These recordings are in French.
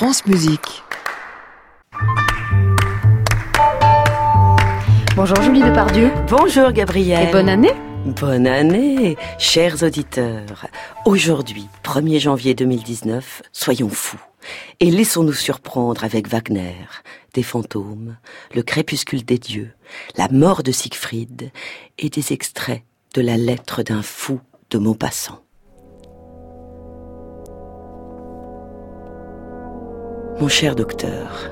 France Musique. Bonjour Julie Depardieu. Bonjour Gabriel. Et bonne année. Bonne année, chers auditeurs. Aujourd'hui, 1er janvier 2019, soyons fous et laissons-nous surprendre avec Wagner, des fantômes, le crépuscule des dieux, la mort de Siegfried et des extraits de la lettre d'un fou de Maupassant. Mon cher docteur,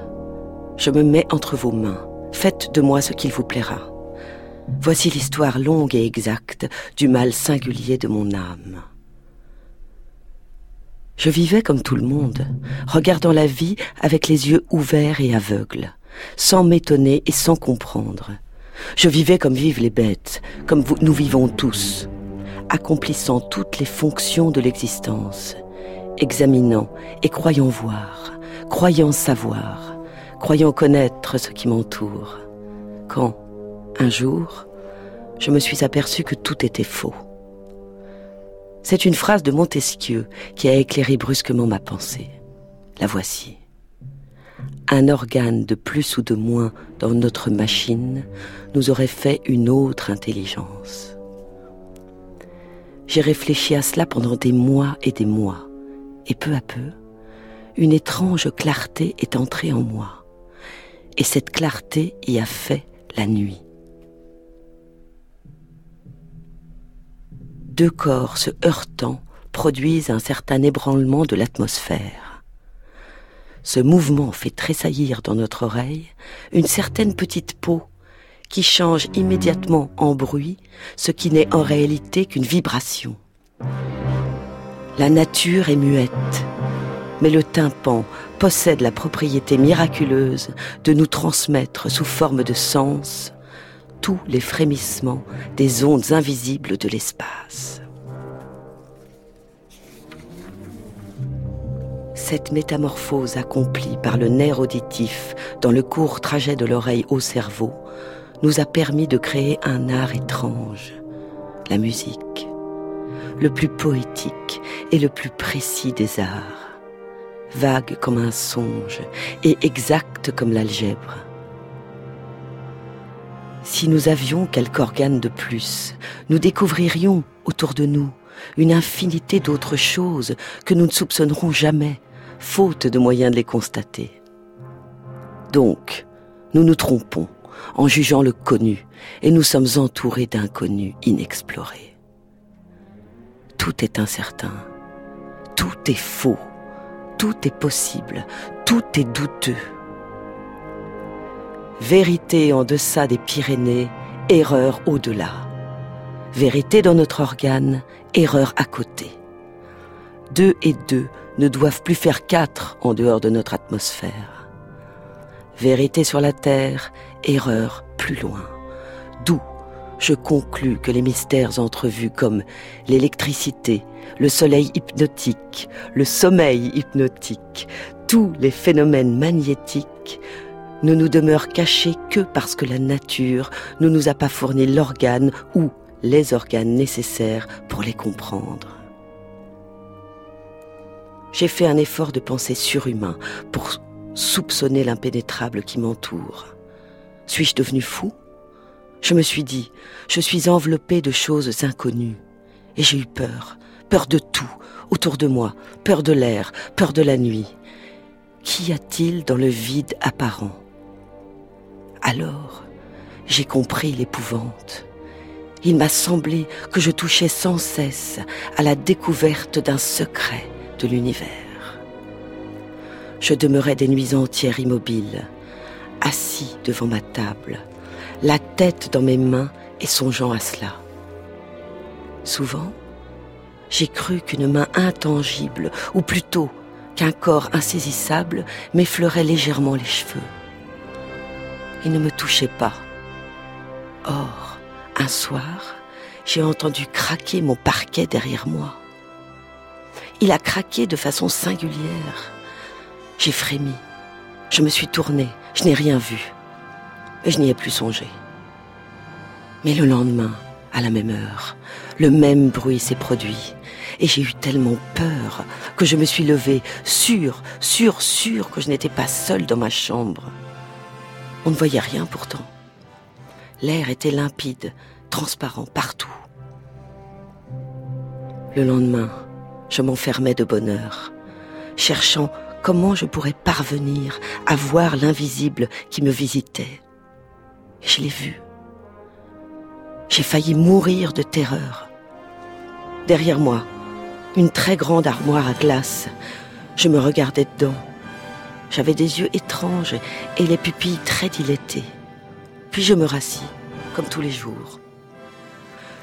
je me mets entre vos mains. Faites de moi ce qu'il vous plaira. Voici l'histoire longue et exacte du mal singulier de mon âme. Je vivais comme tout le monde, regardant la vie avec les yeux ouverts et aveugles, sans m'étonner et sans comprendre. Je vivais comme vivent les bêtes, comme nous vivons tous, accomplissant toutes les fonctions de l'existence, examinant et croyant voir, croyant savoir, croyant connaître ce qui m'entoure, quand, un jour, je me suis aperçu que tout était faux. C'est une phrase de Montesquieu qui a éclairé brusquement ma pensée. La voici. Un organe de plus ou de moins dans notre machine nous aurait fait une autre intelligence. J'ai réfléchi à cela pendant des mois et des mois, et peu à peu, une étrange clarté est entrée en moi. Et cette clarté y a fait la nuit. Deux corps se heurtant produisent un certain ébranlement de l'atmosphère. Ce mouvement fait tressaillir dans notre oreille une certaine petite peau qui change immédiatement en bruit ce qui n'est en réalité qu'une vibration. La nature est muette, mais le tympan possède la propriété miraculeuse de nous transmettre sous forme de sens tous les frémissements des ondes invisibles de l'espace. Cette métamorphose accomplie par le nerf auditif dans le court trajet de l'oreille au cerveau nous a permis de créer un art étrange, la musique, le plus poétique et le plus précis des arts vague comme un songe et exact comme l'algèbre. Si nous avions quelque organe de plus, nous découvririons autour de nous une infinité d'autres choses que nous ne soupçonnerons jamais, faute de moyens de les constater. Donc, nous nous trompons en jugeant le connu et nous sommes entourés d'inconnus inexplorés. Tout est incertain, tout est faux, tout est possible, tout est douteux. Vérité en deçà des Pyrénées, erreur au-delà. Vérité dans notre organe, erreur à côté. Deux et deux ne doivent plus faire quatre en dehors de notre atmosphère. Vérité sur la Terre, erreur plus loin. D'où je conclus que les mystères entrevus comme l'électricité, le soleil hypnotique, le sommeil hypnotique, tous les phénomènes magnétiques ne nous demeurent cachés que parce que la nature ne nous a pas fourni l'organe ou les organes nécessaires pour les comprendre. J'ai fait un effort de pensée surhumain pour soupçonner l'impénétrable qui m'entoure. Suis-je devenu fou? Je me suis dit, je suis enveloppé de choses inconnues, et j'ai eu peur, peur de tout autour de moi, peur de l'air, peur de la nuit. Qu'y a-t-il dans le vide apparent? Alors, j'ai compris l'épouvante. Il m'a semblé que je touchais sans cesse à la découverte d'un secret de l'univers. Je demeurais des nuits entières immobile, assis devant ma table, la tête dans mes mains et songeant à cela. Souvent, j'ai cru qu'une main intangible, ou plutôt qu'un corps insaisissable, m'effleurait légèrement les cheveux. Il ne me touchait pas. Or, un soir, j'ai entendu craquer mon parquet derrière moi. Il a craqué de façon singulière. J'ai frémi. Je me suis tournée. Je n'ai rien vu. Et je n'y ai plus songé. Mais le lendemain, à la même heure, le même bruit s'est produit et j'ai eu tellement peur que je me suis levée, sûre, sûre, sûre que je n'étais pas seule dans ma chambre. On ne voyait rien pourtant. L'air était limpide, transparent partout. Le lendemain, je m'enfermais de bonheur, cherchant comment je pourrais parvenir à voir l'invisible qui me visitait. Je l'ai vu. J'ai failli mourir de terreur. Derrière moi, une très grande armoire à glace. Je me regardais dedans. J'avais des yeux étranges et les pupilles très dilatées. Puis je me rassis, comme tous les jours.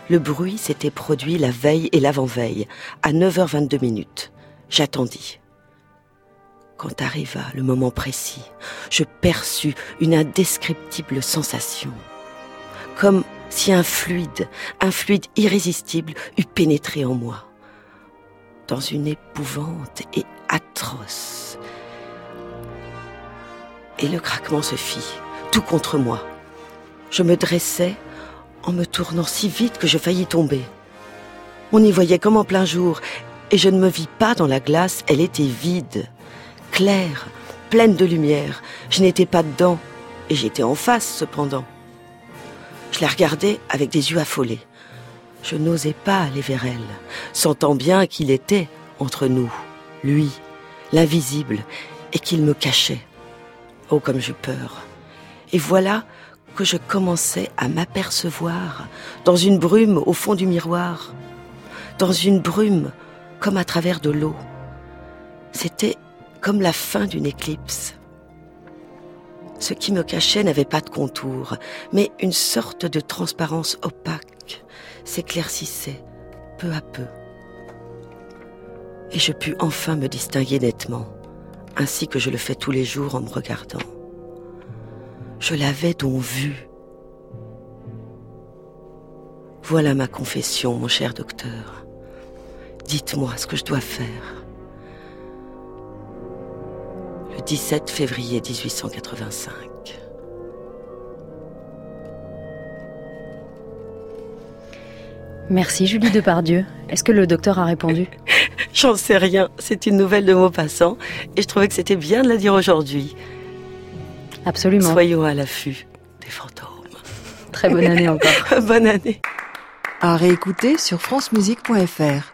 Le bruit s'était produit la veille et l'avant-veille, à 9h22 minutes. J'attendis. Quand arriva le moment précis, je perçus une indescriptible sensation. Comme si un fluide, un fluide irrésistible eût pénétré en moi. Dans une épouvante et atroce. Et le craquement se fit, tout contre moi. Je me dressai en me tournant si vite que je faillis tomber. On y voyait comme en plein jour, et je ne me vis pas dans la glace, elle était vide, claire, pleine de lumière. Je n'étais pas dedans, et j'étais en face cependant. Je la regardais avec des yeux affolés. Je n'osais pas aller vers elle, sentant bien qu'il était entre nous, lui, l'invisible, et qu'il me cachait. Oh, comme j'eus peur. Et voilà que je commençais à m'apercevoir dans une brume au fond du miroir, dans une brume comme à travers de l'eau. C'était comme la fin d'une éclipse. Ce qui me cachait n'avait pas de contour, mais une sorte de transparence opaque s'éclaircissait peu à peu. Et je pus enfin me distinguer nettement, ainsi que je le fais tous les jours en me regardant. Je l'avais donc vu. Voilà ma confession, mon cher docteur. Dites-moi ce que je dois faire. Le 17 février 1885. Merci Julie Depardieu. Est-ce que le docteur a répondu? J'en sais rien. C'est une nouvelle de Maupassant et je trouvais que c'était bien de la dire aujourd'hui. Absolument. Soyons à l'affût des fantômes. Très bonne année encore. bonne année. À réécouter sur francemusique.fr.